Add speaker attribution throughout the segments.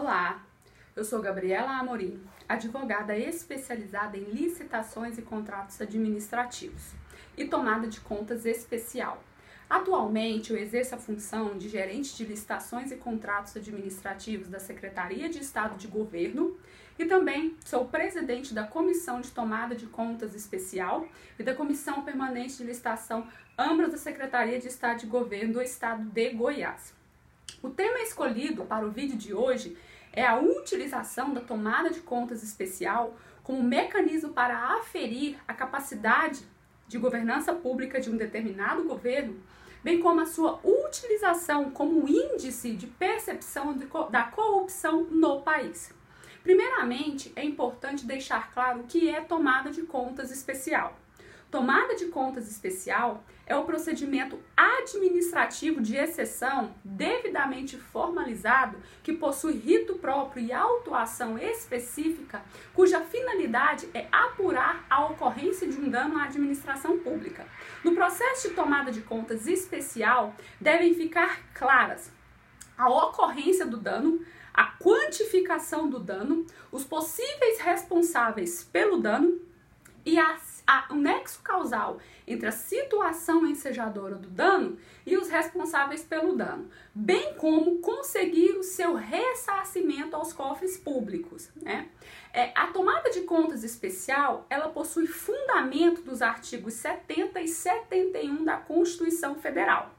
Speaker 1: Olá, eu sou Gabriela Amorim, advogada especializada em licitações e contratos administrativos e tomada de contas especial. Atualmente, eu exerço a função de gerente de licitações e contratos administrativos da Secretaria de Estado de Governo e também sou presidente da Comissão de Tomada de Contas Especial e da Comissão Permanente de Licitação, ambas da Secretaria de Estado de Governo do Estado de Goiás. O tema escolhido para o vídeo de hoje é a utilização da tomada de contas especial como mecanismo para aferir a capacidade de governança pública de um determinado governo, bem como a sua utilização como índice de percepção de, da corrupção no país. Primeiramente, é importante deixar claro o que é tomada de contas especial. Tomada de contas especial é o procedimento administrativo de exceção devidamente formalizado que possui rito próprio e autuação específica, cuja finalidade é apurar a ocorrência de um dano à administração pública. No processo de tomada de contas especial, devem ficar claras a ocorrência do dano, a quantificação do dano, os possíveis responsáveis pelo dano e a há um nexo causal entre a situação ensejadora do dano e os responsáveis pelo dano, bem como conseguir o seu ressarcimento aos cofres públicos. Né? É, a tomada de contas especial ela possui fundamento dos artigos 70 e 71 da Constituição Federal.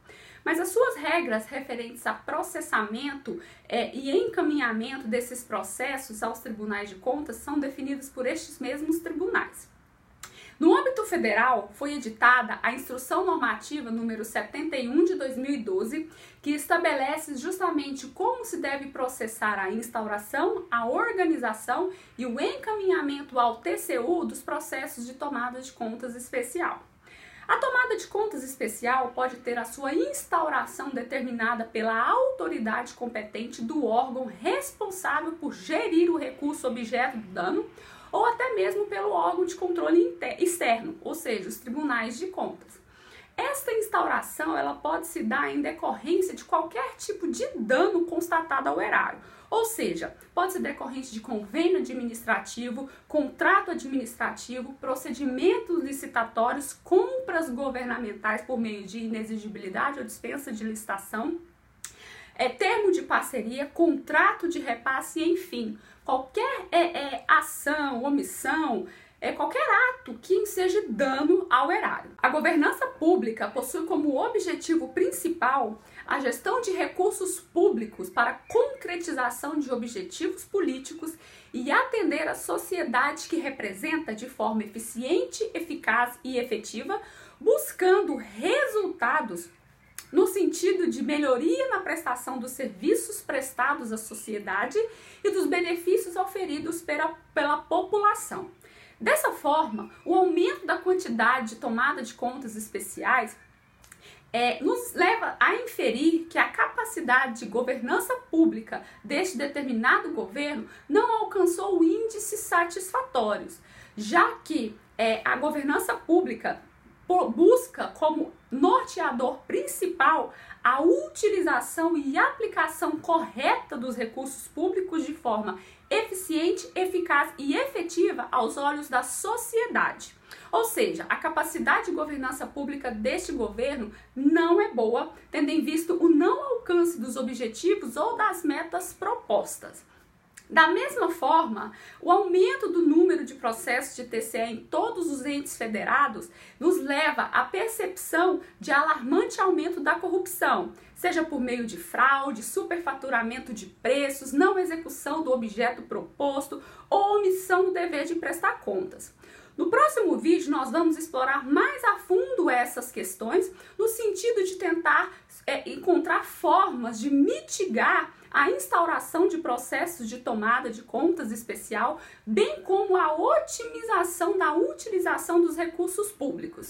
Speaker 1: Mas as suas regras referentes a processamento é, e encaminhamento desses processos aos tribunais de contas são definidas por estes mesmos tribunais. No âmbito federal, foi editada a Instrução Normativa número 71 de 2012, que estabelece justamente como se deve processar a instauração, a organização e o encaminhamento ao TCU dos processos de tomada de contas especial. A tomada de contas especial pode ter a sua instauração determinada pela autoridade competente do órgão responsável por gerir o recurso objeto do dano ou até mesmo pelo órgão de controle externo, ou seja, os tribunais de contas. Esta instauração ela pode se dar em decorrência de qualquer tipo de dano constatado ao erário, ou seja, pode ser decorrente de convênio administrativo, contrato administrativo, procedimentos licitatórios, compras governamentais por meio de inexigibilidade ou dispensa de licitação, é, termo de parceria, contrato de repasse, enfim, qualquer é, é, ação, omissão, é qualquer ato que seja dano ao erário. A governança pública possui como objetivo principal a gestão de recursos públicos para concretização de objetivos políticos e atender a sociedade que representa de forma eficiente, eficaz e efetiva, buscando resultados no sentido de melhoria na prestação dos serviços prestados à sociedade e dos benefícios oferidos pela, pela população. Dessa forma, o aumento da quantidade de tomada de contas especiais é, nos leva a inferir que a capacidade de governança pública deste determinado governo não alcançou índices satisfatórios, já que é, a governança pública busca como norteador principal a utilização e aplicação correta dos recursos públicos de forma eficiente, eficaz e efetiva aos olhos da sociedade. Ou seja, a capacidade de governança pública deste governo não é boa, tendo em vista o não alcance dos objetivos ou das metas propostas. Da mesma forma, o aumento do número de processos de TCE em todos os entes federados nos leva à percepção de alarmante aumento da corrupção, seja por meio de fraude, superfaturamento de preços, não execução do objeto proposto ou omissão do dever de prestar contas. No próximo vídeo, nós vamos explorar mais a fundo essas questões, no sentido de tentar é, encontrar formas de mitigar a instauração de processos de tomada de contas especial, bem como a otimização da utilização dos recursos públicos.